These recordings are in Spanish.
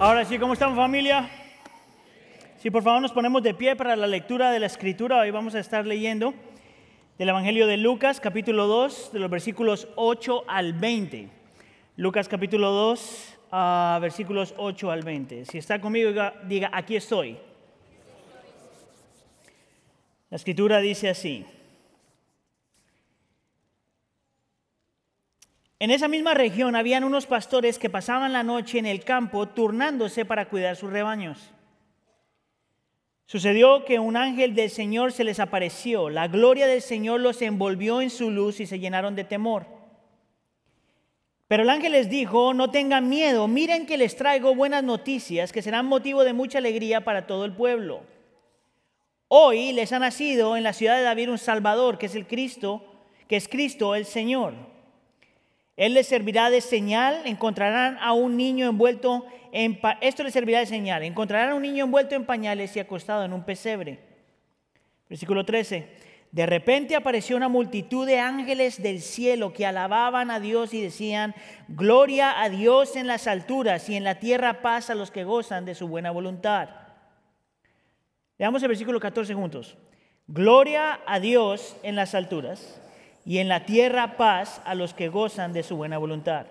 Ahora sí, ¿cómo estamos familia? Si por favor nos ponemos de pie para la lectura de la escritura, hoy vamos a estar leyendo del Evangelio de Lucas, capítulo 2, de los versículos 8 al 20. Lucas capítulo 2, ah, versículos 8 al 20. Si está conmigo, diga, aquí estoy. La escritura dice así. En esa misma región habían unos pastores que pasaban la noche en el campo turnándose para cuidar sus rebaños. Sucedió que un ángel del Señor se les apareció, la gloria del Señor los envolvió en su luz y se llenaron de temor. Pero el ángel les dijo, no tengan miedo, miren que les traigo buenas noticias que serán motivo de mucha alegría para todo el pueblo. Hoy les ha nacido en la ciudad de David un Salvador, que es el Cristo, que es Cristo el Señor. Él les servirá de señal, encontrarán a un niño envuelto en esto les servirá de señal, encontrarán a un niño envuelto en pañales y acostado en un pesebre. Versículo 13. De repente apareció una multitud de ángeles del cielo que alababan a Dios y decían, gloria a Dios en las alturas y en la tierra paz a los que gozan de su buena voluntad. Leamos el versículo 14 juntos. Gloria a Dios en las alturas y en la tierra paz a los que gozan de su buena voluntad.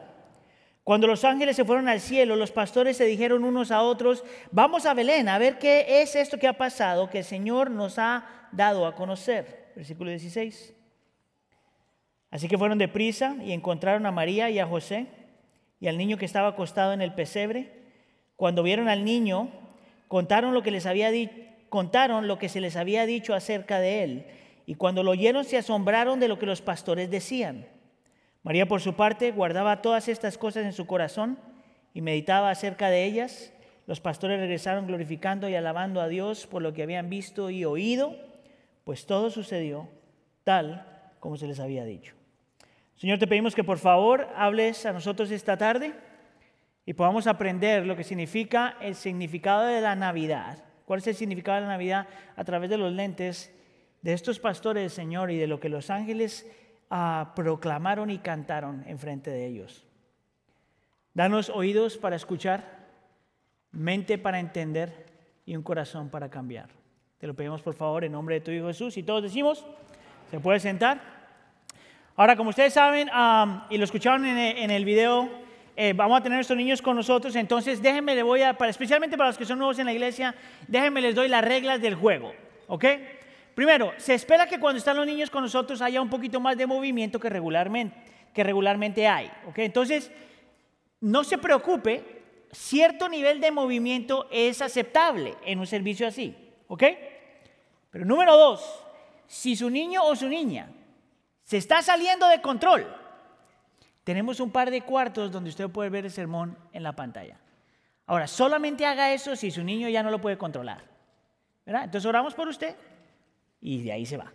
Cuando los ángeles se fueron al cielo, los pastores se dijeron unos a otros, vamos a Belén a ver qué es esto que ha pasado, que el Señor nos ha dado a conocer. Versículo 16. Así que fueron deprisa y encontraron a María y a José y al niño que estaba acostado en el pesebre. Cuando vieron al niño, contaron lo que les había contaron lo que se les había dicho acerca de él y cuando lo oyeron se asombraron de lo que los pastores decían. María por su parte guardaba todas estas cosas en su corazón y meditaba acerca de ellas. Los pastores regresaron glorificando y alabando a Dios por lo que habían visto y oído, pues todo sucedió tal como se les había dicho. Señor, te pedimos que por favor hables a nosotros esta tarde y podamos aprender lo que significa el significado de la Navidad. ¿Cuál es el significado de la Navidad a través de los lentes de estos pastores, Señor, y de lo que los ángeles ah, proclamaron y cantaron en frente de ellos. Danos oídos para escuchar, mente para entender y un corazón para cambiar. Te lo pedimos por favor en nombre de tu Hijo Jesús. Y todos decimos, ¿se puede sentar? Ahora, como ustedes saben, y lo escucharon en, el video, eh, vamos a tener a estos niños con nosotros. Entonces, déjenme, le voy a, para, especialmente para los que son nuevos en la iglesia, déjenme les doy las reglas del juego. ¿Ok? Primero, se espera que cuando están los niños con nosotros haya un poquito más de movimiento que regularmente, que regularmente hay. Entonces, no se preocupe, cierto nivel de movimiento es aceptable en un servicio así. ¿Ok? Pero número dos, si su niño o su niña se está saliendo de control, tenemos un par de cuartos donde usted puede ver el sermón en la pantalla. Ahora, solamente haga eso si su niño ya no lo puede controlar. ¿verdad? Entonces oramos por usted y de ahí se va.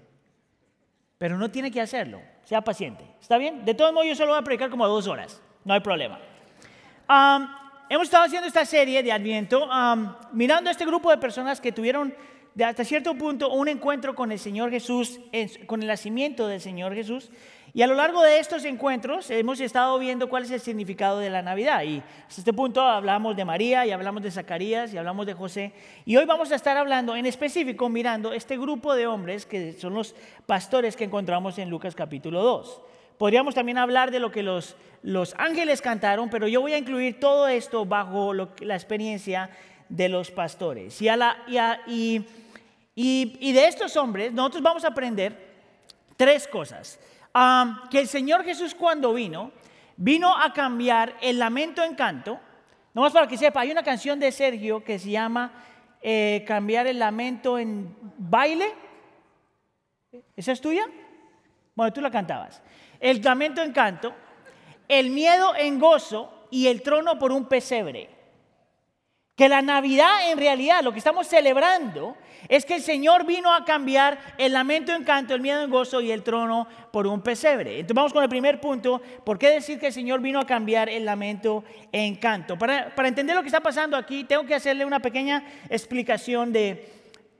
Pero no tiene que hacerlo, sea paciente. ¿Está bien? De todos modos, yo solo voy a predicar como dos horas, no hay problema. hemos estado haciendo esta serie de Adviento, mirando a este grupo de personas que tuvieron de hasta cierto punto un encuentro con el Señor Jesús, con el nacimiento del Señor Jesús. Y a lo largo de estos encuentros hemos estado viendo cuál es el significado de la Navidad. Y hasta este punto hablamos de María y hablamos de Zacarías y hablamos de José. Y hoy vamos a estar hablando en específico, mirando este grupo de hombres que son los pastores que encontramos en Lucas capítulo 2. Podríamos también hablar de lo que los, los ángeles cantaron, pero yo voy a incluir todo esto bajo la experiencia de los pastores. Y, a la, y, y, y de estos hombres nosotros vamos a aprender tres cosas que el Señor Jesús cuando vino, vino a cambiar el lamento en canto. No más para que sepa, hay una canción de Sergio que se llama eh, Cambiar el lamento en baile. ¿Esa es tuya? Bueno, tú la cantabas. El lamento en canto, el miedo en gozo y el trono por un pesebre. Que la Navidad en realidad, lo que estamos celebrando, es que el Señor vino a cambiar el lamento en canto, el miedo en gozo y el trono por un pesebre. Entonces vamos con el primer punto. ¿Por qué decir que el Señor vino a cambiar el lamento en canto? Para, entender lo que está pasando aquí, tengo que hacerle una pequeña explicación de,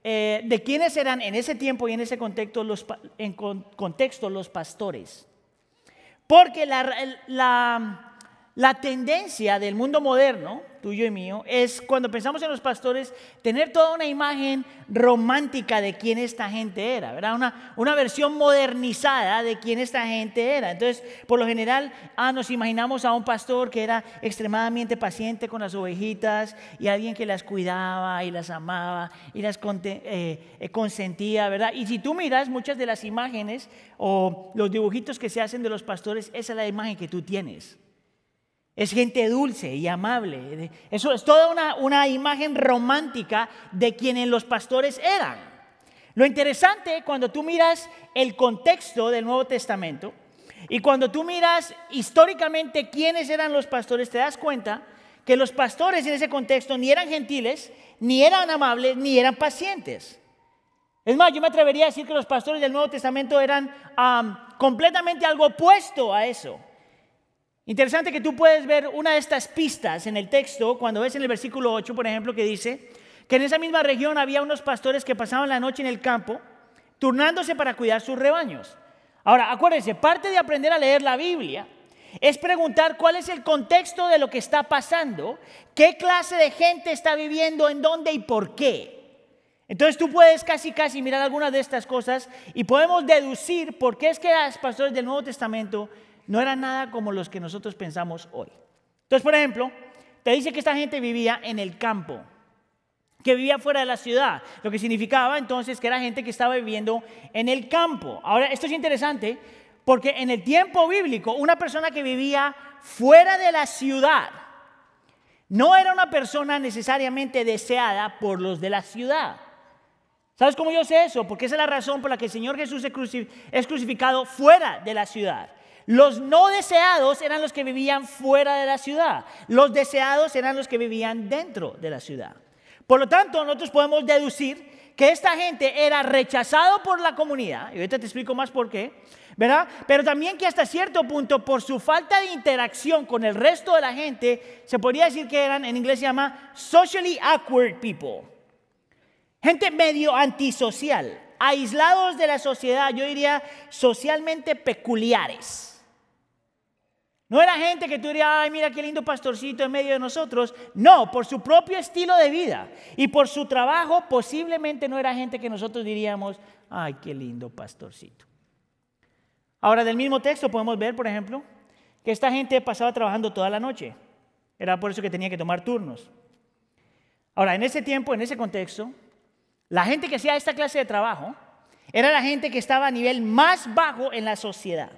eh, de quiénes eran en ese tiempo y en ese contexto los, en contexto los pastores. Porque la, la, la tendencia del mundo moderno tuyo y mío, es cuando pensamos en los pastores, tener toda una imagen romántica de quién esta gente era, ¿verdad? Una, una versión modernizada de quién esta gente era. Entonces, por lo general, ah, nos imaginamos a un pastor que era extremadamente paciente con las ovejitas y alguien que las cuidaba y las amaba y las eh, eh, consentía, ¿verdad? Y si tú miras muchas de las imágenes o los dibujitos que se hacen de los pastores, esa es la imagen que tú tienes. Es gente dulce y amable. Eso es toda una, una imagen romántica de quienes los pastores eran. Lo interesante cuando tú miras el contexto del Nuevo Testamento y cuando tú miras históricamente quiénes eran los pastores, te das cuenta que los pastores en ese contexto ni eran gentiles, ni eran amables, ni eran pacientes. Es más, yo me atrevería a decir que los pastores del Nuevo Testamento eran completamente algo opuesto a eso. Interesante que tú puedes ver una de estas pistas en el texto, cuando ves en el versículo 8, por ejemplo, que dice que en esa misma región había unos pastores que pasaban la noche en el campo, turnándose para cuidar sus rebaños. Ahora, acuérdense, parte de aprender a leer la Biblia es preguntar cuál es el contexto de lo que está pasando, qué clase de gente está viviendo, en dónde y por qué. Entonces tú puedes casi casi mirar algunas de estas cosas y podemos deducir por qué es que los pastores del Nuevo Testamento no era nada como los que nosotros pensamos hoy. Entonces, por ejemplo, te dice que esta gente vivía en el campo, que vivía fuera de la ciudad, lo que significaba entonces que era gente que estaba viviendo en el campo. Ahora, esto es interesante porque en el tiempo bíblico, una persona que vivía fuera de la ciudad no era una persona necesariamente deseada por los de la ciudad. ¿Sabes cómo yo sé eso? Porque esa es la razón por la que el Señor Jesús es crucificado fuera de la ciudad. Los no deseados eran los que vivían fuera de la ciudad. Los deseados eran los que vivían dentro de la ciudad. Por lo tanto, nosotros podemos deducir que esta gente era rechazado por la comunidad, y ahorita te explico más por qué, ¿verdad? Pero también que hasta cierto punto, por su falta de interacción con el resto de la gente, se podría decir que eran, en inglés se llama socially awkward people. Gente medio antisocial, aislados de la sociedad, yo diría socialmente peculiares. No era gente que tú dirías, ay, mira qué lindo pastorcito en medio de nosotros. No, por su propio estilo de vida y por su trabajo, posiblemente no era gente que nosotros diríamos, ay, qué lindo pastorcito. Ahora, del mismo texto podemos ver, por ejemplo, que esta gente pasaba trabajando toda la noche. Era por eso que tenía que tomar turnos. Ahora, en ese tiempo, en ese contexto, la gente que hacía esta clase de trabajo era la gente que estaba a nivel más bajo en la sociedad.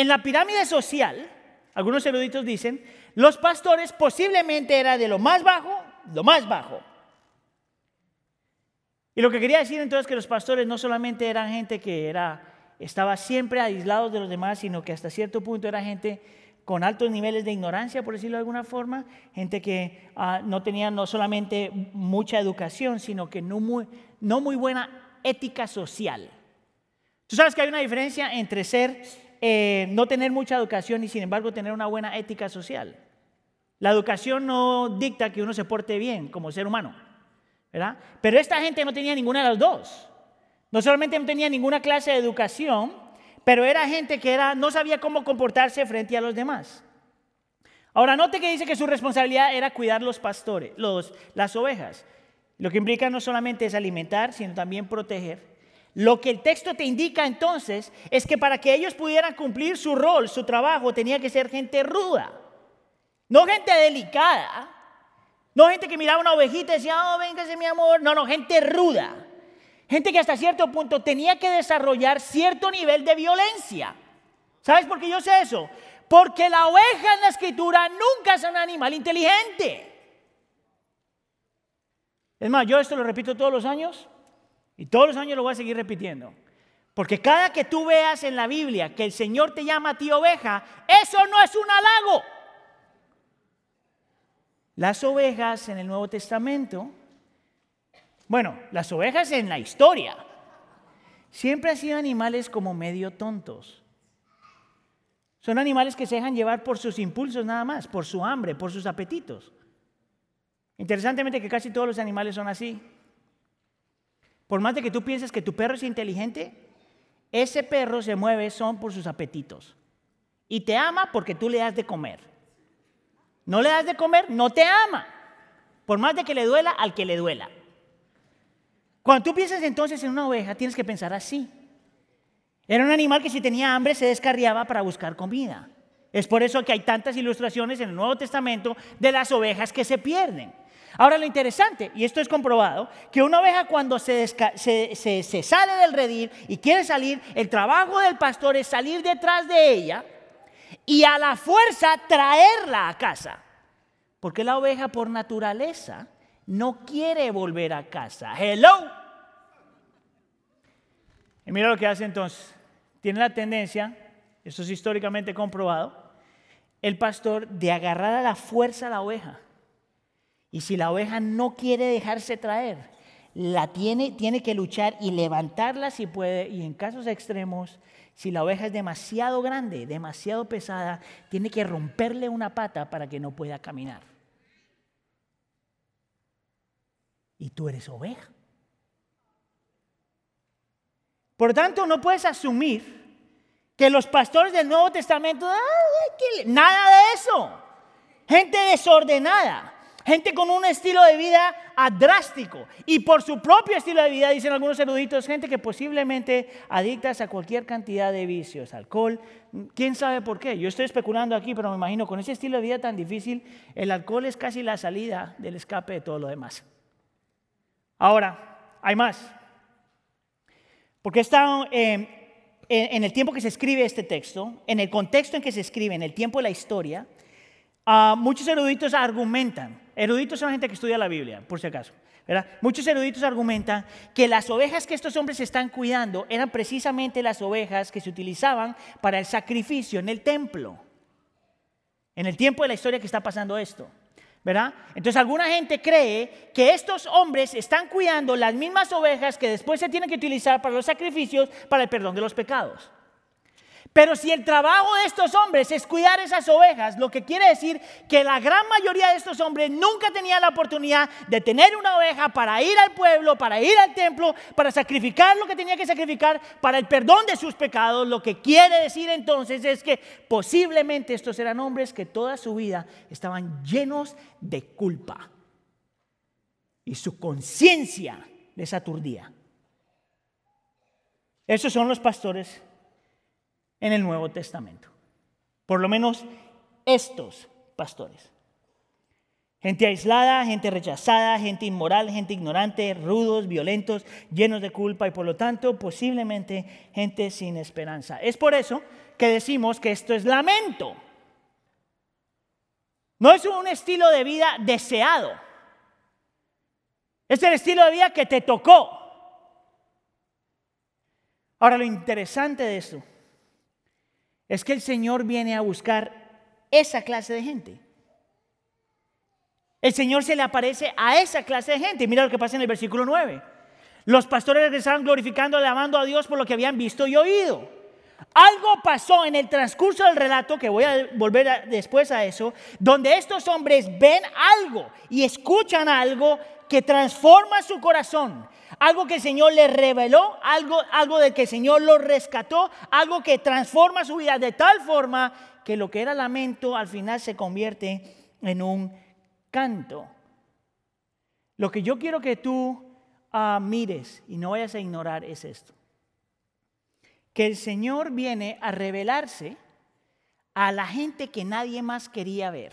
En la pirámide social, algunos eruditos dicen, los pastores posiblemente eran de lo más bajo, lo más bajo. Y lo que quería decir entonces es que los pastores no solamente eran gente que era, estaba siempre aislados de los demás, sino que hasta cierto punto era gente con altos niveles de ignorancia, por decirlo de alguna forma, gente que ah, no tenía no solamente mucha educación, sino que no muy, no muy buena ética social. Tú sabes que hay una diferencia entre ser eh, no tener mucha educación y sin embargo tener una buena ética social. La educación no dicta que uno se porte bien como ser humano, ¿verdad? Pero esta gente no tenía ninguna de las dos. No solamente no tenía ninguna clase de educación, pero era gente que era, no sabía cómo comportarse frente a los demás. Ahora, note que dice que su responsabilidad era cuidar los pastores, los, las ovejas. Lo que implica no solamente es alimentar, sino también proteger. Lo que el texto te indica entonces es que para que ellos pudieran cumplir su rol, su trabajo, tenía que ser gente ruda. No gente delicada. No gente que miraba una ovejita y decía, oh, véngase mi amor. No, no, gente ruda. Gente que hasta cierto punto tenía que desarrollar cierto nivel de violencia. ¿Sabes por qué yo sé eso? Porque la oveja en la escritura nunca es un animal inteligente. Es más, yo esto lo repito todos los años. Y todos los años lo voy a seguir repitiendo. Porque cada que tú veas en la Biblia que el Señor te llama a ti oveja, eso no es un halago. Las ovejas en el Nuevo Testamento, bueno, las ovejas en la historia, siempre han sido animales como medio tontos. Son animales que se dejan llevar por sus impulsos nada más, por su hambre, por sus apetitos. Interesantemente que casi todos los animales son así. Por más de que tú pienses que tu perro es inteligente, ese perro se mueve son por sus apetitos. Y te ama porque tú le das de comer. no le das de comer, no te ama. Por más de que le duela al que le duela. Cuando tú piensas entonces en una oveja, tienes que pensar así. Era un animal que si tenía hambre se descarriaba para buscar comida. Es por eso que hay tantas ilustraciones en el Nuevo Testamento de las ovejas que se pierden. Ahora lo interesante, y esto es comprobado, que una oveja cuando se, se, sale del redil y quiere salir, el trabajo del pastor es salir detrás de ella y a la fuerza traerla a casa. Porque la oveja por naturaleza no quiere volver a casa. Hello. Y mira lo que hace entonces. Tiene la tendencia, esto es históricamente comprobado, el pastor de agarrar a la fuerza a la oveja. Y si la oveja no quiere dejarse traer, la tiene, tiene que luchar y levantarla si puede. Y en casos extremos, si la oveja es demasiado grande, demasiado pesada, tiene que romperle una pata para que no pueda caminar. y tú eres oveja. Por tanto, no puedes asumir que los pastores del Nuevo Testamento, nada de eso. Gente desordenada, gente con un estilo de vida drástico y por su propio estilo de vida, dicen algunos eruditos, gente que posiblemente adictas a cualquier cantidad de vicios, alcohol, quién sabe por qué. Yo estoy especulando aquí, pero me imagino con ese estilo de vida tan difícil, el alcohol es casi la salida del escape de todo lo demás. Ahora, hay más. Porque está eh, en el tiempo que se escribe este texto, en el contexto en que se escribe, en el tiempo de la historia, ah, muchos eruditos argumentan, eruditos son gente que estudia la Biblia, por si acaso, ¿verdad? Muchos eruditos argumentan que las ovejas que estos hombres están cuidando eran precisamente las ovejas que se utilizaban para el sacrificio en el templo, en el tiempo de la historia que está pasando esto. ¿verdad? Entonces alguna gente cree que estos hombres están cuidando las mismas ovejas que después se tienen que utilizar para los sacrificios para el perdón de los pecados. Pero si el trabajo de estos hombres es cuidar esas ovejas, lo que quiere decir que la gran mayoría de estos hombres nunca tenían la oportunidad de tener una oveja para ir al pueblo, para ir al templo, para sacrificar lo que tenía que sacrificar para el perdón de sus pecados, lo que quiere decir entonces es que posiblemente estos eran hombres que toda su vida estaban llenos de culpa y su conciencia les aturdía. Esos son los pastores en el Nuevo Testamento. Por lo menos estos pastores. Gente aislada, gente rechazada, gente inmoral, gente ignorante, rudos, violentos, llenos de culpa y por lo tanto posiblemente gente sin esperanza. Es por eso que decimos que esto es lamento. No es un estilo de vida deseado. Es el estilo de vida que te tocó. Ahora lo interesante de esto es que el Señor viene a buscar esa clase de gente. El Señor se le aparece a esa clase de gente. Mira lo que pasa en el versículo 9. Los pastores regresaron glorificando, alabando a Dios por lo que habían visto y oído. Algo pasó en el transcurso del relato, que voy a volver después a eso, donde estos hombres ven algo y escuchan algo que transforma su corazón, algo que el Señor le reveló, algo, algo de que el Señor lo rescató, algo que transforma su vida de tal forma que lo que era lamento al final se convierte en un canto. Lo que yo quiero que tú ah, mires y no vayas a ignorar es esto. Que el Señor viene a revelarse a la gente que nadie más quería ver.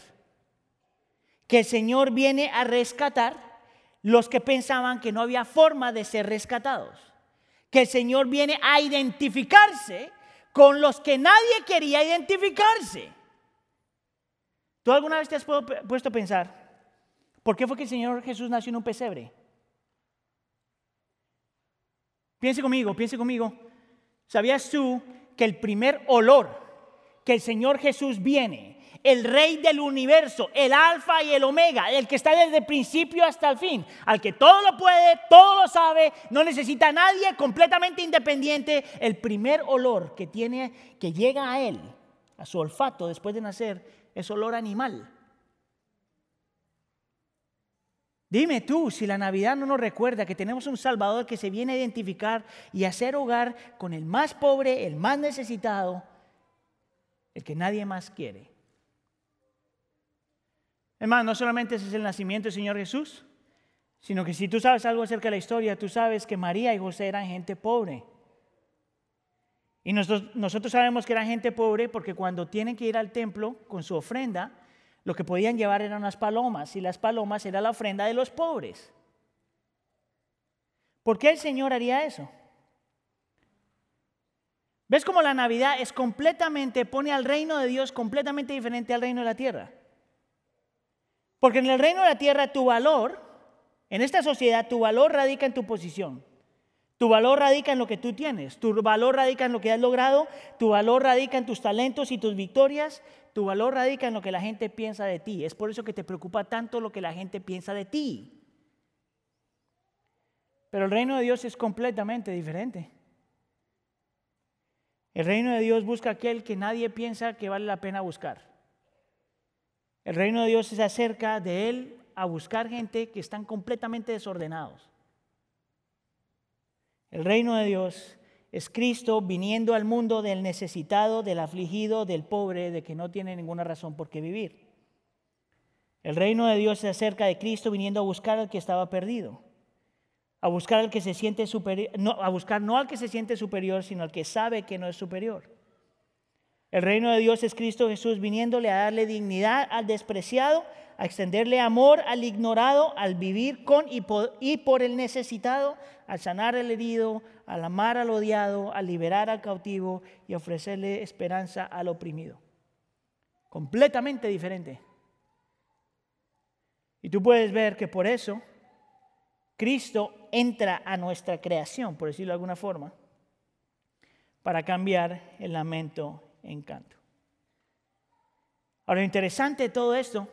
Que el Señor viene a rescatar los que pensaban que no había forma de ser rescatados. Que el Señor viene a identificarse con los que nadie quería identificarse. ¿Tú alguna vez te has puesto a pensar, ¿por qué fue que el Señor Jesús nació en un pesebre? Piense conmigo, piense conmigo. ¿Sabías tú que el primer olor que el Señor Jesús viene el rey del universo, el alfa y el omega, el que está desde el principio hasta el fin, al que todo lo puede, todo lo sabe, no necesita a nadie, completamente independiente, el primer olor que tiene, que llega a él, a su olfato después de nacer, es olor animal. Dime tú si la Navidad no nos recuerda que tenemos un Salvador que se viene a identificar y hacer hogar con el más pobre, el más necesitado, el que nadie más quiere. Más, no solamente ese es el nacimiento del Señor Jesús, sino que si tú sabes algo acerca de la historia, tú sabes que María y José eran gente pobre. Y nosotros, nosotros sabemos que eran gente pobre porque cuando tienen que ir al templo con su ofrenda, lo que podían llevar eran unas palomas y las palomas era la ofrenda de los pobres. ¿Por qué el Señor haría eso? ¿Ves cómo la Navidad es completamente, pone al reino de Dios completamente diferente al reino de la tierra? Porque en el reino de la tierra tu valor, en esta sociedad tu valor radica en tu posición. Tu valor radica en lo que tú tienes, tu valor radica en lo que has logrado, tu valor radica en tus talentos y tus victorias, tu valor radica en lo que la gente piensa de ti. Es por eso que te preocupa tanto lo que la gente piensa de ti. Pero el reino de Dios es completamente diferente. El reino de Dios busca aquel que nadie piensa que vale la pena buscar. El reino de Dios se acerca de él a buscar gente que están completamente desordenados. El reino de Dios es Cristo viniendo al mundo del necesitado, del afligido, del pobre, de que no tiene ninguna razón por qué vivir. El reino de Dios se acerca de Cristo viniendo a buscar al que estaba perdido, a buscar al que se siente superior, no, a buscar no al que se siente superior, sino al que sabe que no es superior. El reino de Dios es Cristo Jesús viniéndole a darle dignidad al despreciado, a extenderle amor al ignorado, al vivir con y por, el necesitado, al sanar al herido, al amar al odiado, al liberar al cautivo y ofrecerle esperanza al oprimido. Completamente diferente. Y tú puedes ver que por eso Cristo entra a nuestra creación, por decirlo de alguna forma, para cambiar el lamento en canto. Ahora, lo interesante de todo esto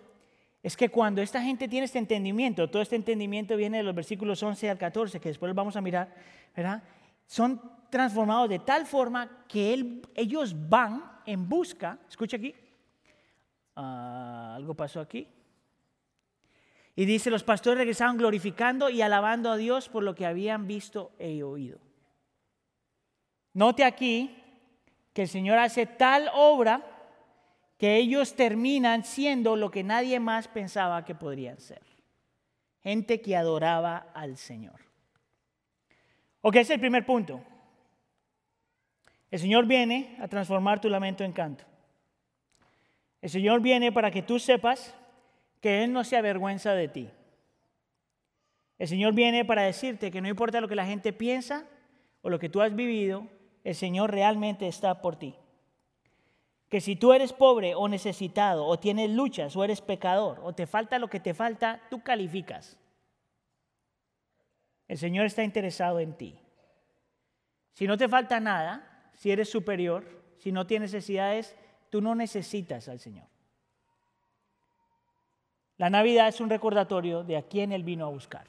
es que cuando esta gente tiene este entendimiento, todo este entendimiento viene de los versículos 11 al 14, que después vamos a mirar, ¿verdad? Son transformados de tal forma que ellos van en busca, escucha aquí, ah, algo pasó aquí, y dice, los pastores regresaron glorificando y alabando a Dios por lo que habían visto e oído. Note aquí que el Señor hace tal obra que ellos terminan siendo lo que nadie más pensaba que podrían ser. Gente que adoraba al Señor. Ok, ese es el primer punto. El Señor viene a transformar tu lamento en canto. El Señor viene para que tú sepas que Él no se avergüenza de ti. El Señor viene para decirte que no importa lo que la gente piensa o lo que tú has vivido, el Señor realmente está por ti que si tú eres pobre o necesitado, o tienes luchas, o eres pecador, o te falta lo que te falta, tú calificas. El Señor está interesado en ti. Si no te falta nada, si eres superior, si no tienes necesidades, tú no necesitas al Señor. La Navidad es un recordatorio de a quién Él vino a buscar.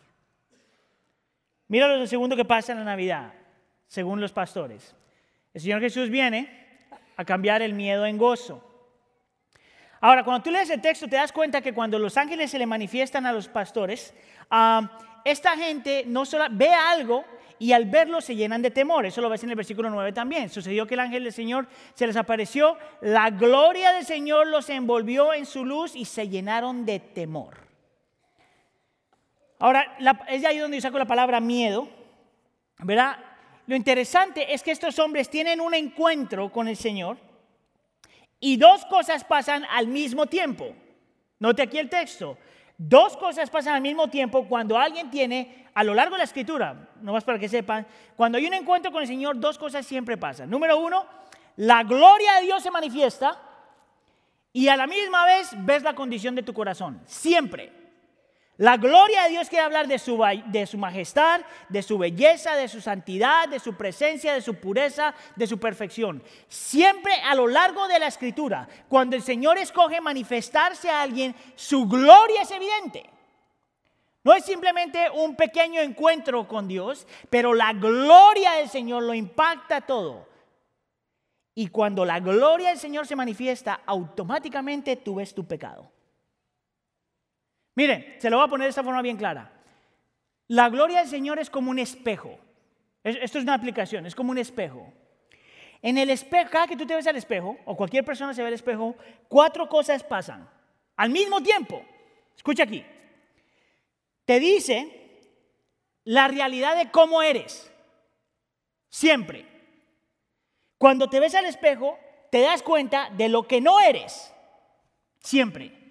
Mira lo segundo que pasa en la Navidad, según los pastores. El Señor Jesús viene a cambiar el miedo en gozo. Ahora, cuando tú lees el texto, te das cuenta que cuando los ángeles se le manifiestan a los pastores, esta gente no solo ve algo y al verlo se llenan de temor. Eso lo ves en el versículo 9 también. Sucedió que el ángel del Señor se les apareció, la gloria del Señor los envolvió en su luz y se llenaron de temor. Ahora, es de ahí donde yo saco la palabra miedo, ¿verdad? Lo interesante es que estos hombres tienen un encuentro con el Señor y dos cosas pasan al mismo tiempo. Note aquí el texto. Dos cosas pasan al mismo tiempo cuando alguien tiene, a lo largo de la escritura, no más para que sepan, cuando hay un encuentro con el Señor, dos cosas siempre pasan. Número uno, la gloria de Dios se manifiesta y a la misma vez ves la condición de tu corazón. Siempre. La gloria de Dios quiere hablar de su, majestad, de su belleza, de su santidad, de su presencia, de su pureza, de su perfección. Siempre a lo largo de la escritura, cuando el Señor escoge manifestarse a alguien, su gloria es evidente. No es simplemente un pequeño encuentro con Dios, pero la gloria del Señor lo impacta todo. Y cuando la gloria del Señor se manifiesta, automáticamente tú ves tu pecado. Miren, se lo voy a poner de esta forma bien clara. La gloria del Señor es como un espejo. Esto es una aplicación, es como un espejo. En el espejo, cada que tú te ves al espejo, o cualquier persona se ve al espejo, cuatro cosas pasan al mismo tiempo. Escucha aquí. Te dice la realidad de cómo eres. Siempre. Cuando te ves al espejo, te das cuenta de lo que no eres. Siempre.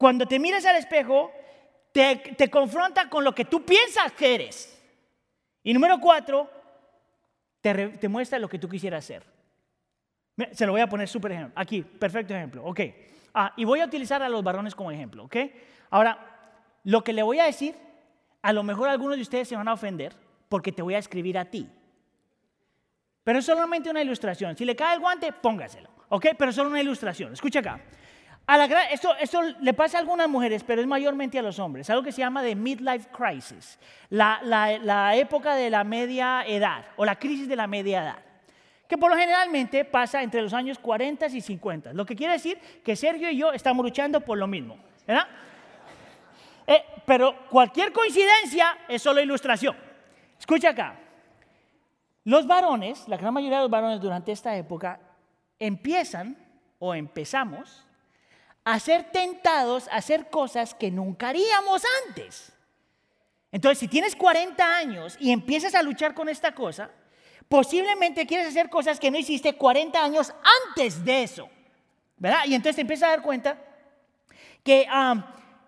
Cuando te miras al espejo, te, te confronta con lo que tú piensas que eres. Y número cuatro, te, te muestra lo que tú quisieras ser. Se lo voy a poner súper ejemplo. Aquí, perfecto ejemplo. Ok. Ah, y voy a utilizar a los varones como ejemplo. Ok. Ahora, lo que le voy a decir, a lo mejor algunos de ustedes se van a ofender porque te voy a escribir a ti. Pero es solamente una ilustración. Si le cae el guante, póngaselo. ¿Ok? Pero solo una ilustración. Escucha acá. A la, esto, esto, le pasa a algunas mujeres, pero es mayormente a los hombres. Algo que se llama de midlife crisis. La, la, la época de la media edad o la crisis de la media edad que por lo generalmente pasa entre los años 40 y 50. Lo que quiere decir que Sergio y yo estamos luchando por lo mismo. ¿verdad? Eh, pero cualquier coincidencia es solo ilustración. Escucha acá. Los varones, la gran mayoría de los varones durante esta época, empiezan o empezamos a ser tentados a hacer cosas que nunca haríamos antes. Entonces, si tienes 40 años y empiezas a luchar con esta cosa, posiblemente quieres hacer cosas que no hiciste 40 años antes de eso. ¿Verdad? Y entonces te empiezas a dar cuenta que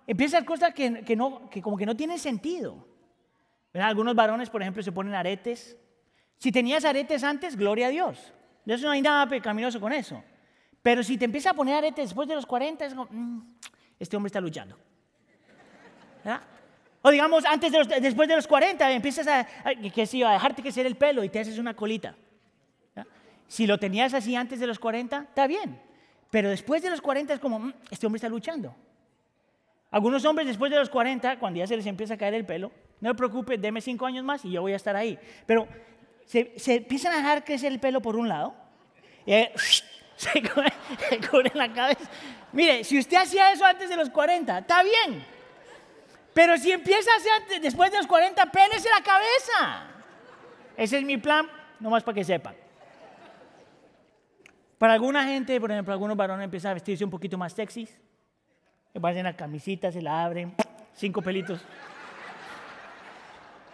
empiezas a hacer cosas que, no, que como que no tienen sentido. ¿Verdad? Algunos varones, por ejemplo, se ponen aretes. Si tenías aretes antes, gloria a Dios. De eso no hay nada pecaminoso con eso. Pero si te empiezas a poner aretes después de los 40, es como, mm, este hombre está luchando. ¿Verdad? O digamos, antes de después de los 40, empiezas a, a, que, a dejarte crecer el pelo y te haces una colita. Si lo tenías así antes de los 40, está bien. Pero después de los 40 es como, mm, este hombre está luchando. Algunos hombres después de los 40, cuando ya se les empieza a caer el pelo, no se preocupe, deme cinco años más y yo voy a estar ahí. Pero se, empiezan a dejar crecer el pelo por un lado, y se, cubre, la cabeza. Mire, si usted hacía eso antes de los 40, está bien. Pero si empieza a hacer después de los 40, pélese la cabeza. Ese es mi plan, nomás para que sepan. Para alguna gente, por ejemplo, algunos varones empiezan a vestirse un poquito más sexy. Se ponen la camisita, se la abren, cinco pelitos.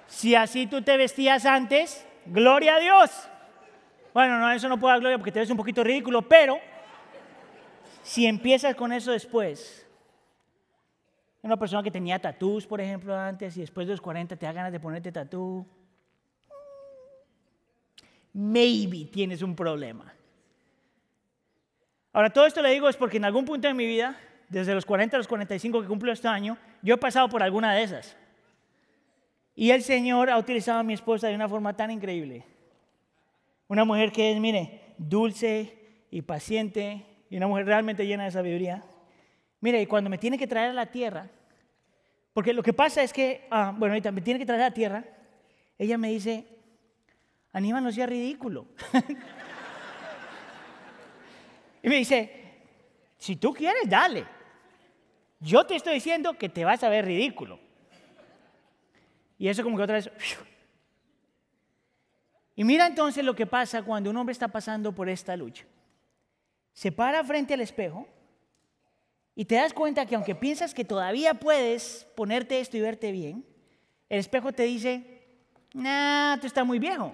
Si así tú te vestías antes, gloria a Dios. Bueno, no, eso no puede dar gloria porque te ves un poquito ridículo, pero si empiezas con eso después, una persona que tenía tatús, por ejemplo, antes y después de los 40 te da ganas de ponerte tatú. Maybe tienes un problema. Ahora, todo esto le digo es porque en algún punto de mi vida, desde los 40 a los 45 que cumplo este año, yo he pasado por alguna de esas. Y el Señor ha utilizado a mi esposa de una forma tan increíble. Una mujer que es, mire, dulce y paciente y una mujer realmente llena de sabiduría. Mire, y cuando me tiene que traer a la tierra, porque lo que pasa es que, ah, bueno, ahorita me tiene que traer a la tierra, ella me dice, Aníbal, no sea ridículo. y me dice, si tú quieres, dale. Yo te estoy diciendo que te vas a ver ridículo. Y eso como que otra vez... Y mira entonces lo que pasa cuando un hombre está pasando por esta lucha. Se para frente al espejo y te das cuenta que aunque piensas que todavía puedes ponerte esto y verte bien, el espejo te dice, nah, tú estás muy viejo.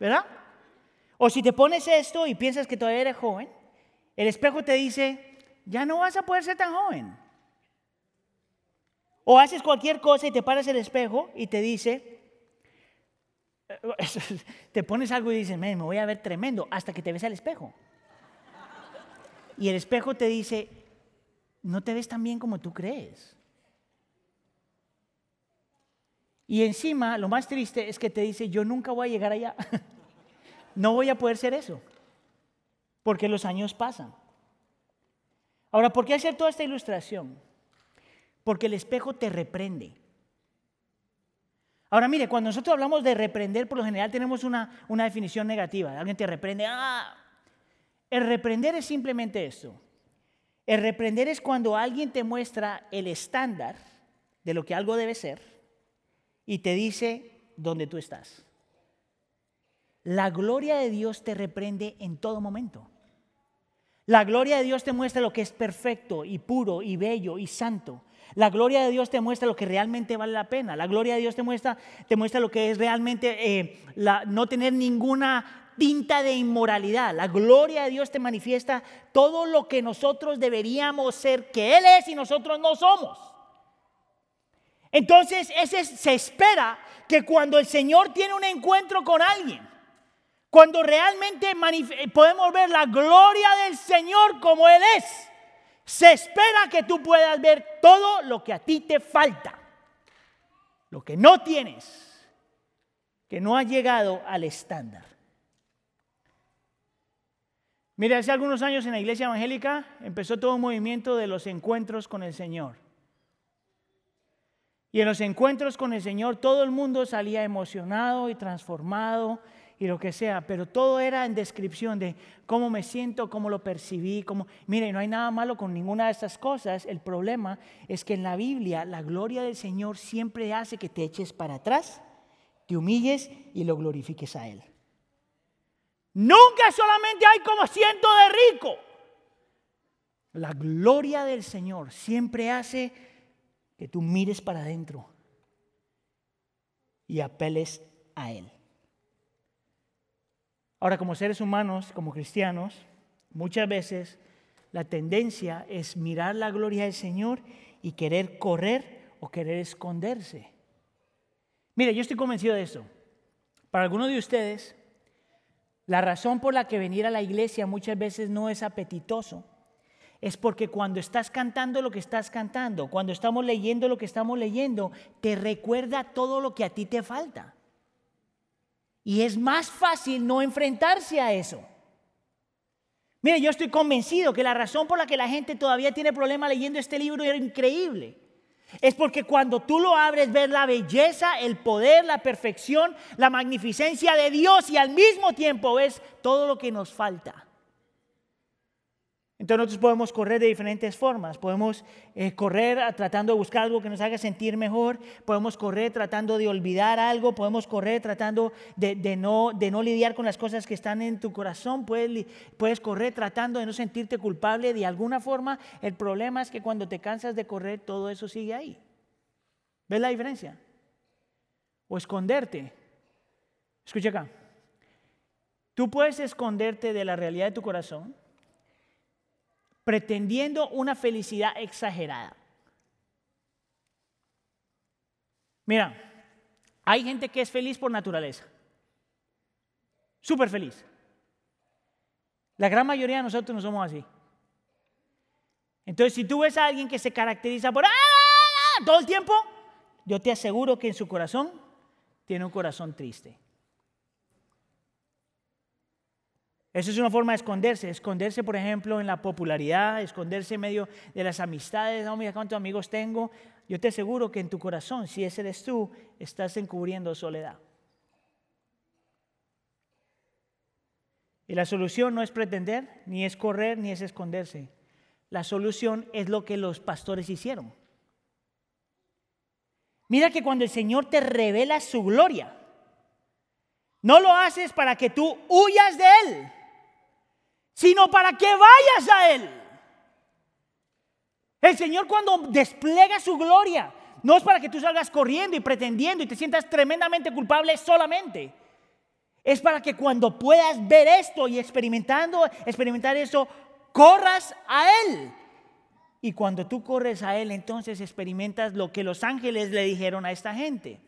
¿Verdad? O si te pones esto y piensas que todavía eres joven, el espejo te dice, ya no vas a poder ser tan joven. O haces cualquier cosa y te paras el espejo y te dice, te pones algo y dices, me voy a ver tremendo hasta que te ves al espejo. Y el espejo te dice, no te ves tan bien como tú crees. Y encima, lo más triste es que te dice, yo nunca voy a llegar allá. no voy a poder ser eso. Porque los años pasan. Ahora, ¿por qué hacer toda esta ilustración? Porque el espejo te reprende. Ahora, mire, cuando nosotros hablamos de reprender, por lo general tenemos una, una definición negativa. Alguien te reprende, ah, el reprender es simplemente esto. El reprender es cuando alguien te muestra el estándar de lo que algo debe ser y te dice dónde tú estás. La gloria de Dios te reprende en todo momento. La gloria de Dios te muestra lo que es perfecto y puro y bello y santo. La gloria de Dios te muestra lo que realmente vale la pena. La gloria de Dios te muestra, te muestra lo que es realmente eh, no tener ninguna tinta de inmoralidad. La gloria de Dios te manifiesta todo lo que nosotros deberíamos ser, que Él es y nosotros no somos. Entonces, ese, se espera que cuando el Señor tiene un encuentro con alguien, cuando realmente podemos ver la gloria del Señor como Él es, se espera que tú puedas ver todo lo que a ti te falta, lo que no tienes, que no ha llegado al estándar. Mire, hace algunos años en la iglesia evangélica empezó todo un movimiento de los encuentros con el Señor. Y en los encuentros con el Señor todo el mundo salía emocionado y transformado y lo que sea, pero todo era en descripción de cómo me siento, cómo lo percibí, cómo... Mire, no hay nada malo con ninguna de estas cosas. El problema es que en la Biblia la gloria del Señor siempre hace que te eches para atrás, te humilles y lo glorifiques a Él. Nunca solamente hay como siento de rico. La gloria del Señor siempre hace que tú mires para adentro y apeles a Él. Ahora, como seres humanos, como cristianos, muchas veces la tendencia es mirar la gloria del Señor y querer correr o querer esconderse. Mire, yo estoy convencido de eso. Para algunos de ustedes, la razón por la que venir a la iglesia muchas veces no es apetitoso es porque cuando estás cantando lo que estás cantando, cuando estamos leyendo lo que estamos leyendo, te recuerda todo lo que a ti te falta. Y es más fácil no enfrentarse a eso. Mire, yo estoy convencido que la razón por la que la gente todavía tiene problema leyendo este libro es increíble. Es porque cuando tú lo abres ves la belleza, el poder, la perfección, la magnificencia de Dios y al mismo tiempo ves todo lo que nos falta. Entonces nosotros podemos correr de diferentes formas. Podemos eh, correr tratando de buscar algo que nos haga sentir mejor. Podemos correr tratando de olvidar algo. Podemos correr tratando de, no, lidiar con las cosas que están en tu corazón. Puedes, puedes correr tratando de no sentirte culpable de alguna forma. El problema es que cuando te cansas de correr, todo eso sigue ahí. ¿Ves la diferencia? O esconderte. Escucha acá. Tú puedes esconderte de la realidad de tu corazón pretendiendo una felicidad exagerada. Mira, hay gente que es feliz por naturaleza, súper feliz. La gran mayoría de nosotros no somos así. Entonces, si tú ves a alguien que se caracteriza por ¡Ah! todo el tiempo, yo te aseguro que en su corazón tiene un corazón triste. Eso es una forma de esconderse. Esconderse, por ejemplo, en la popularidad, esconderse en medio de las amistades. No, mira cuántos amigos tengo. Yo te aseguro que en tu corazón, si ese eres tú, estás encubriendo soledad. Y la solución no es pretender, ni es correr, ni es esconderse. La solución es lo que los pastores hicieron. Mira que cuando el Señor te revela su gloria, no lo haces para que tú huyas de Él sino para que vayas a Él. El Señor cuando despliega su gloria, no es para que tú salgas corriendo y pretendiendo y te sientas tremendamente culpable solamente. Es para que cuando puedas ver esto y experimentando, experimentar eso, corras a Él. Y cuando tú corres a Él, entonces experimentas lo que los ángeles le dijeron a esta gente.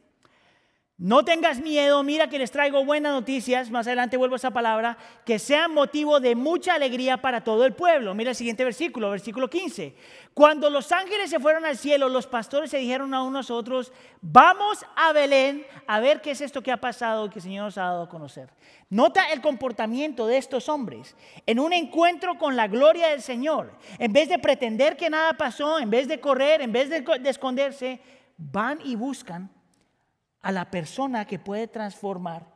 No tengas miedo, mira que les traigo buenas noticias, más adelante vuelvo a esa palabra, que sean motivo de mucha alegría para todo el pueblo. Mira el siguiente versículo, versículo 15. Cuando los ángeles se fueron al cielo, los pastores se dijeron a unos otros, vamos a Belén a ver qué es esto que ha pasado y que el Señor nos ha dado a conocer. Nota el comportamiento de estos hombres en un encuentro con la gloria del Señor. En vez de pretender que nada pasó, en vez de correr, en vez de esconderse, van y buscan a la persona que puede transformar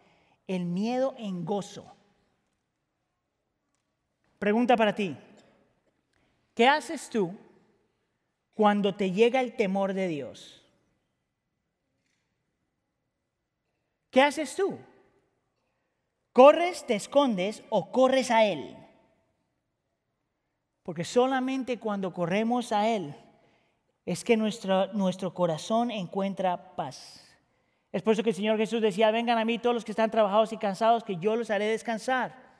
el miedo en gozo. Pregunta para ti, ¿qué haces tú cuando te llega el temor de Dios? ¿Qué haces tú? ¿Corres, te escondes o corres a Él? Porque solamente cuando corremos a Él es que nuestro, nuestro corazón encuentra paz. Es por eso que el Señor Jesús decía, vengan a mí todos los que están trabajados y cansados, que yo los haré descansar.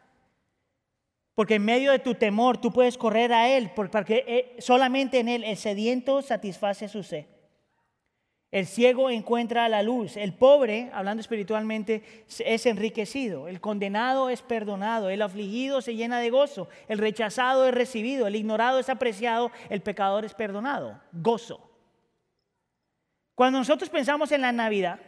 Porque en medio de tu temor tú puedes correr a Él, porque eh, solamente en Él el sediento satisface su sed. El ciego encuentra la luz. El pobre, hablando espiritualmente, es enriquecido. El condenado es perdonado. El afligido se llena de gozo. El rechazado es recibido. El ignorado es apreciado. El pecador es perdonado. Gozo. Cuando nosotros pensamos en la Navidad,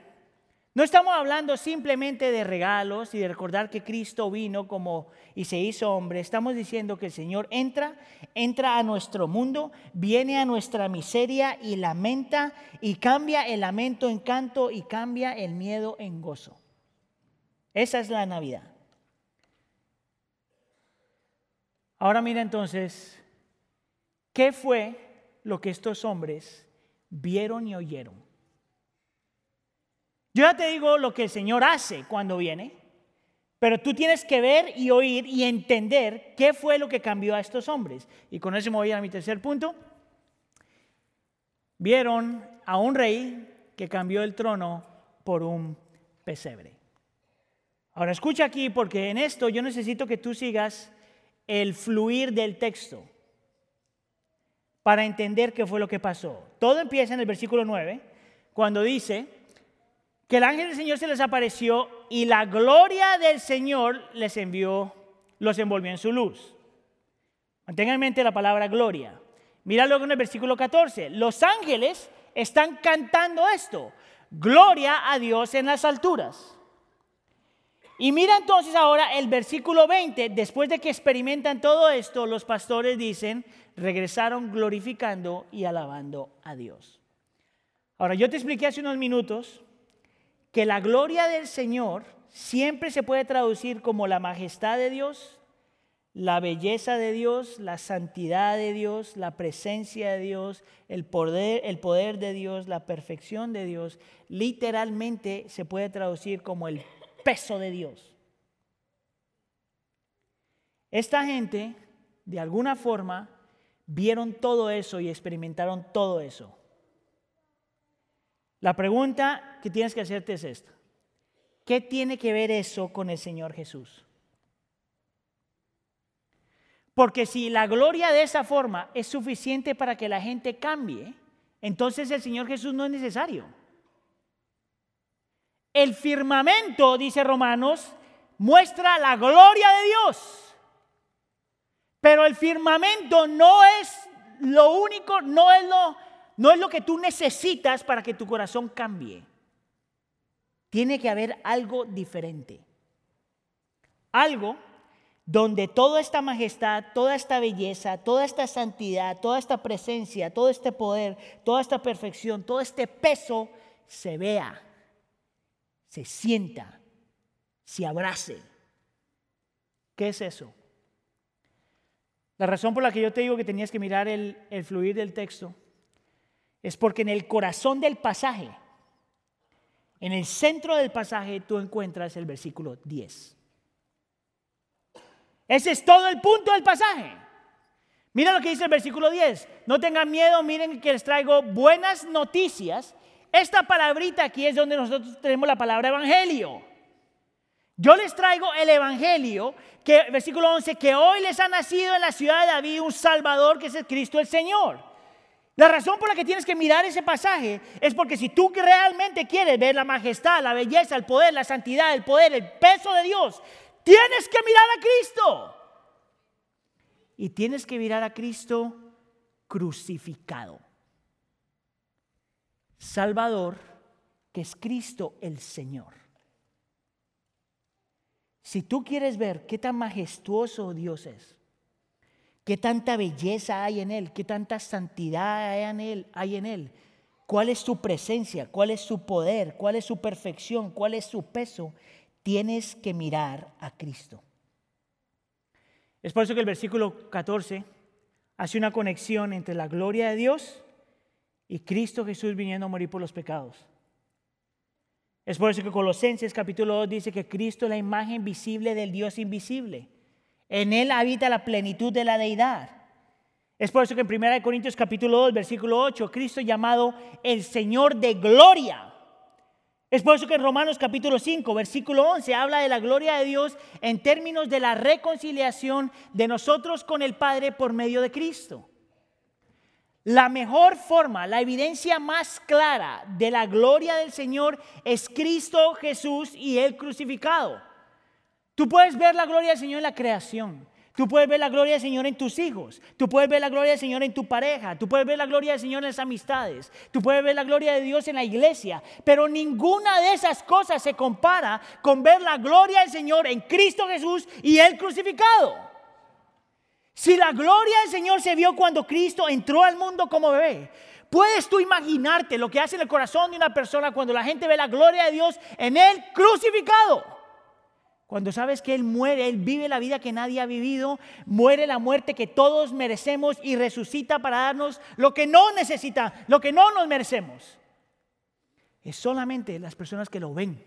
no estamos hablando simplemente de regalos y de recordar que Cristo vino como y se hizo hombre. Estamos diciendo que el Señor entra, entra a nuestro mundo, viene a nuestra miseria y lamenta y cambia el lamento en canto y cambia el miedo en gozo. Esa es la Navidad. Ahora mira entonces, ¿qué fue lo que estos hombres vieron y oyeron? Yo ya te digo lo que el Señor hace cuando viene, pero tú tienes que ver y oír y entender qué fue lo que cambió a estos hombres. Y con eso me voy a mi tercer punto. Vieron a un rey que cambió el trono por un pesebre. Ahora escucha aquí porque en esto yo necesito que tú sigas el fluir del texto para entender qué fue lo que pasó. Todo empieza en el versículo 9, cuando dice, que el ángel del Señor se les apareció y la gloria del Señor les envió, los envolvió en su luz. Mantengan en mente la palabra gloria. Mira luego en el versículo 14. Los ángeles están cantando esto. Gloria a Dios en las alturas. Y mira entonces ahora el versículo 20. Después de que experimentan todo esto, los pastores dicen, regresaron glorificando y alabando a Dios. Ahora, yo te expliqué hace unos minutos que la gloria del Señor siempre se puede traducir como la majestad de Dios, la belleza de Dios, la santidad de Dios, la presencia de Dios, el poder, el poder de Dios, la perfección de Dios. Literalmente se puede traducir como el peso de Dios. Esta gente, de alguna forma, vieron todo eso y experimentaron todo eso. La pregunta que tienes que hacerte es esta. ¿Qué tiene que ver eso con el Señor Jesús? Porque si la gloria de esa forma es suficiente para que la gente cambie, entonces el Señor Jesús no es necesario. El firmamento, dice Romanos, muestra la gloria de Dios. Pero el firmamento no es lo único, no es lo no es lo que tú necesitas para que tu corazón cambie. Tiene que haber algo diferente. Algo donde toda esta majestad, toda esta belleza, toda esta santidad, toda esta presencia, todo este poder, toda esta perfección, todo este peso se vea, se sienta, se abrace. ¿Qué es eso? La razón por la que yo te digo que tenías que mirar el, el fluir del texto es porque en el corazón del pasaje, en el centro del pasaje, tú encuentras el versículo 10. Ese es todo el punto del pasaje. Mira lo que dice el versículo 10. No tengan miedo, miren que les traigo buenas noticias. Esta palabrita aquí es donde nosotros tenemos la palabra evangelio. Yo les traigo el evangelio, que versículo 11, que hoy les ha nacido en la ciudad de David un Salvador que es el Cristo el Señor. La razón por la que tienes que mirar ese pasaje es porque si tú realmente quieres ver la majestad, la belleza, el poder, la santidad, el poder, el peso de Dios, tienes que mirar a Cristo. Y tienes que mirar a Cristo crucificado. Salvador, que es Cristo el Señor. Si tú quieres ver qué tan majestuoso Dios es, ¿Qué tanta belleza hay en Él? ¿Qué tanta santidad hay en Él? Hay en él? ¿Cuál es su presencia? ¿Cuál es su poder? ¿Cuál es su perfección? ¿Cuál es su peso? Tienes que mirar a Cristo. Es por eso que el versículo 14 hace una conexión entre la gloria de Dios y Cristo Jesús viniendo a morir por los pecados. Es por eso que Colosenses capítulo 2 dice que Cristo es la imagen visible del Dios invisible. En Él habita la plenitud de la deidad. Es por eso que en 1 Corintios capítulo 2, versículo 8, Cristo llamado el Señor de gloria. Es por eso que en Romanos capítulo 5, versículo 11, habla de la gloria de Dios en términos de la reconciliación de nosotros con el Padre por medio de Cristo. La mejor forma, la evidencia más clara de la gloria del Señor es Cristo Jesús y el crucificado. Tú puedes ver la gloria del Señor en la creación. Tú puedes ver la gloria del Señor en tus hijos. Tú puedes ver la gloria del Señor en tu pareja. Tú puedes ver la gloria del Señor en las amistades. Tú puedes ver la gloria de Dios en la iglesia. Pero ninguna de esas cosas se compara con ver la gloria del Señor en Cristo Jesús y el crucificado. Si la gloria del Señor se vio cuando Cristo entró al mundo como bebé, ¿puedes tú imaginarte lo que hace en el corazón de una persona cuando la gente ve la gloria de Dios en él crucificado? Cuando sabes que Él muere, Él vive la vida que nadie ha vivido, muere la muerte que todos merecemos y resucita para darnos lo que no necesita, lo que no nos merecemos. Es solamente las personas que lo ven,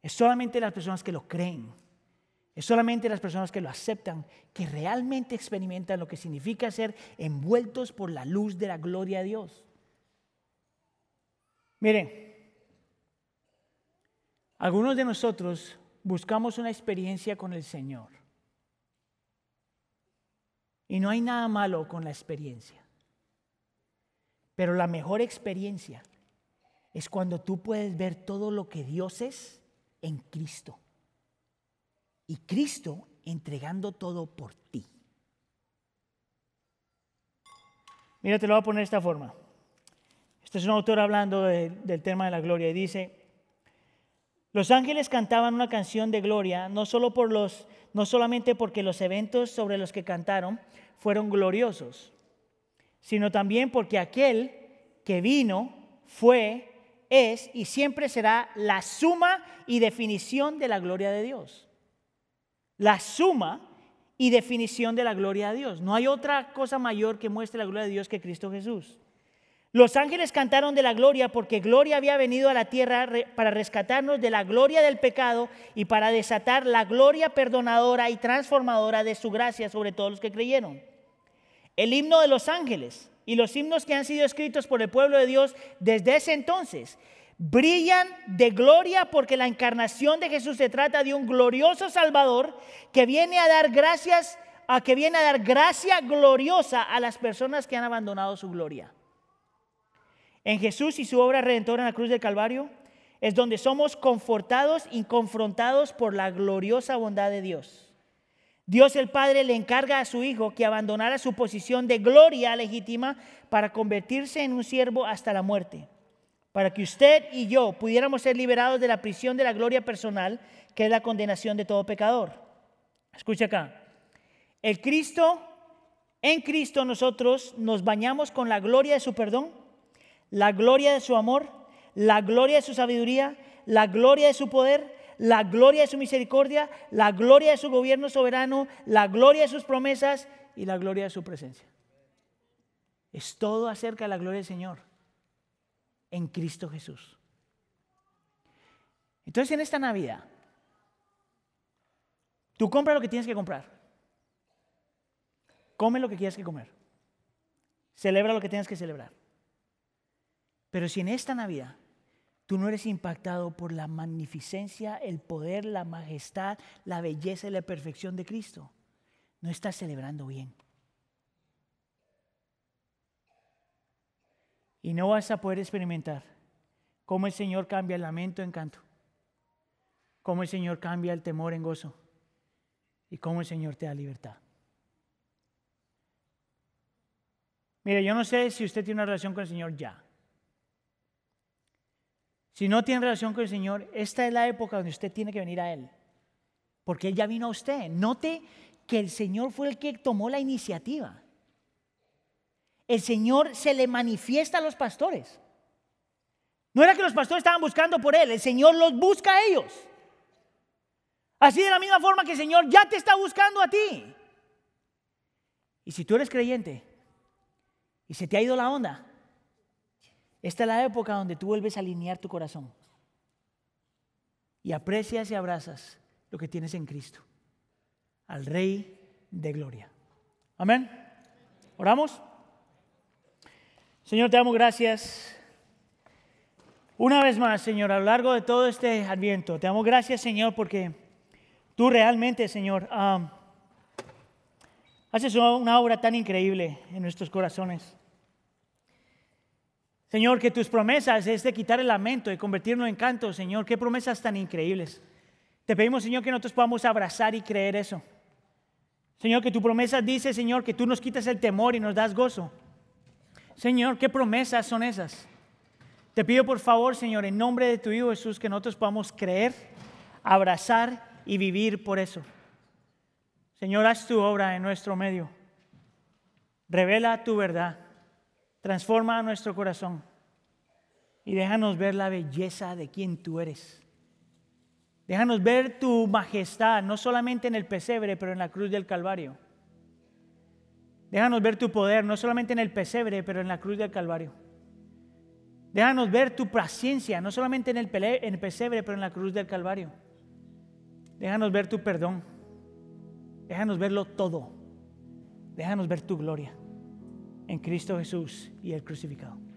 es solamente las personas que lo creen, es solamente las personas que lo aceptan que realmente experimentan lo que significa ser envueltos por la luz de la gloria de Dios. Miren, algunos de nosotros buscamos una experiencia con el Señor. Y no hay nada malo con la experiencia. Pero la mejor experiencia es cuando tú puedes ver todo lo que Dios es en Cristo. Y Cristo entregando todo por ti. Mira, te lo voy a poner de esta forma. Este es un autor hablando del tema de la gloria y dice, los ángeles cantaban una canción de gloria, no, solo por los, no solamente porque los eventos sobre los que cantaron fueron gloriosos, sino también porque aquel que vino fue, es y siempre será la suma y definición de la gloria de Dios. La suma y definición de la gloria de Dios. No hay otra cosa mayor que muestre la gloria de Dios que Cristo Jesús. Los ángeles cantaron de la gloria porque gloria había venido a la tierra para rescatarnos de la gloria del pecado y para desatar la gloria perdonadora y transformadora de su gracia sobre todos los que creyeron. El himno de los ángeles y los himnos que han sido escritos por el pueblo de Dios desde ese entonces brillan de gloria porque la encarnación de Jesús se trata de un glorioso Salvador que viene a dar gracias, a que viene a dar gracia gloriosa a las personas que han abandonado su gloria. En Jesús y su obra redentora en la cruz del Calvario es donde somos confortados y confrontados por la gloriosa bondad de Dios. Dios el Padre le encarga a su Hijo que abandonara su posición de gloria legítima para convertirse en un siervo hasta la muerte, para que usted y yo pudiéramos ser liberados de la prisión de la gloria personal, que es la condenación de todo pecador. Escucha acá. El Cristo, en Cristo nosotros nos bañamos con la gloria de su perdón la gloria de su amor, la gloria de su sabiduría, la gloria de su poder, la gloria de su misericordia, la gloria de su gobierno soberano, la gloria de sus promesas y la gloria de su presencia. Es todo acerca de la gloria del Señor en Cristo Jesús. Entonces en esta Navidad, tú compras lo que tienes que comprar. Come lo que quieras que comer. Celebra lo que tienes que celebrar. Pero si en esta Navidad tú no eres impactado por la magnificencia, el poder, la majestad, la belleza y la perfección de Cristo, no estás celebrando bien. Y no vas a poder experimentar cómo el Señor cambia el lamento en canto, cómo el Señor cambia el temor en gozo y cómo el Señor te da libertad. Mire, yo no sé si usted tiene una relación con el Señor ya. Si no tiene relación con el Señor, esta es la época donde usted tiene que venir a Él. Porque Él ya vino a usted. Note que el Señor fue el que tomó la iniciativa. El Señor se le manifiesta a los pastores. No era que los pastores estaban buscando por Él, el Señor los busca a ellos. Así de la misma forma que el Señor ya te está buscando a ti. Y si tú eres creyente y se te ha ido la onda, esta es la época donde tú vuelves a alinear tu corazón y aprecias y abrazas lo que tienes en Cristo, al Rey de Gloria. Amén. ¿Oramos? Señor, te damos gracias. Una vez más, Señor, a lo largo de todo este adviento, te damos gracias, Señor, porque tú realmente, Señor, um, haces una obra tan increíble en nuestros corazones. Señor, que tus promesas es de quitar el lamento y convertirlo en canto, Señor. Qué promesas tan increíbles. Te pedimos, Señor, que nosotros podamos abrazar y creer eso. Señor, que tu promesa dice, Señor, que tú nos quitas el temor y nos das gozo. Señor, ¿qué promesas son esas? Te pido por favor, Señor, en nombre de tu Hijo Jesús, que nosotros podamos creer, abrazar y vivir por eso. Señor, haz tu obra en nuestro medio. Revela tu verdad. Transforma nuestro corazón. Y déjanos ver la belleza de quien tú eres. Déjanos ver tu majestad, no solamente en el pesebre, pero en la cruz del Calvario. Déjanos ver tu poder, no solamente en el pesebre, pero en la cruz del Calvario. Déjanos ver tu paciencia, no solamente en el, en el pesebre, pero en la cruz del Calvario. Déjanos ver tu perdón. Déjanos verlo todo. Déjanos ver tu gloria en Cristo Jesús y el crucificado.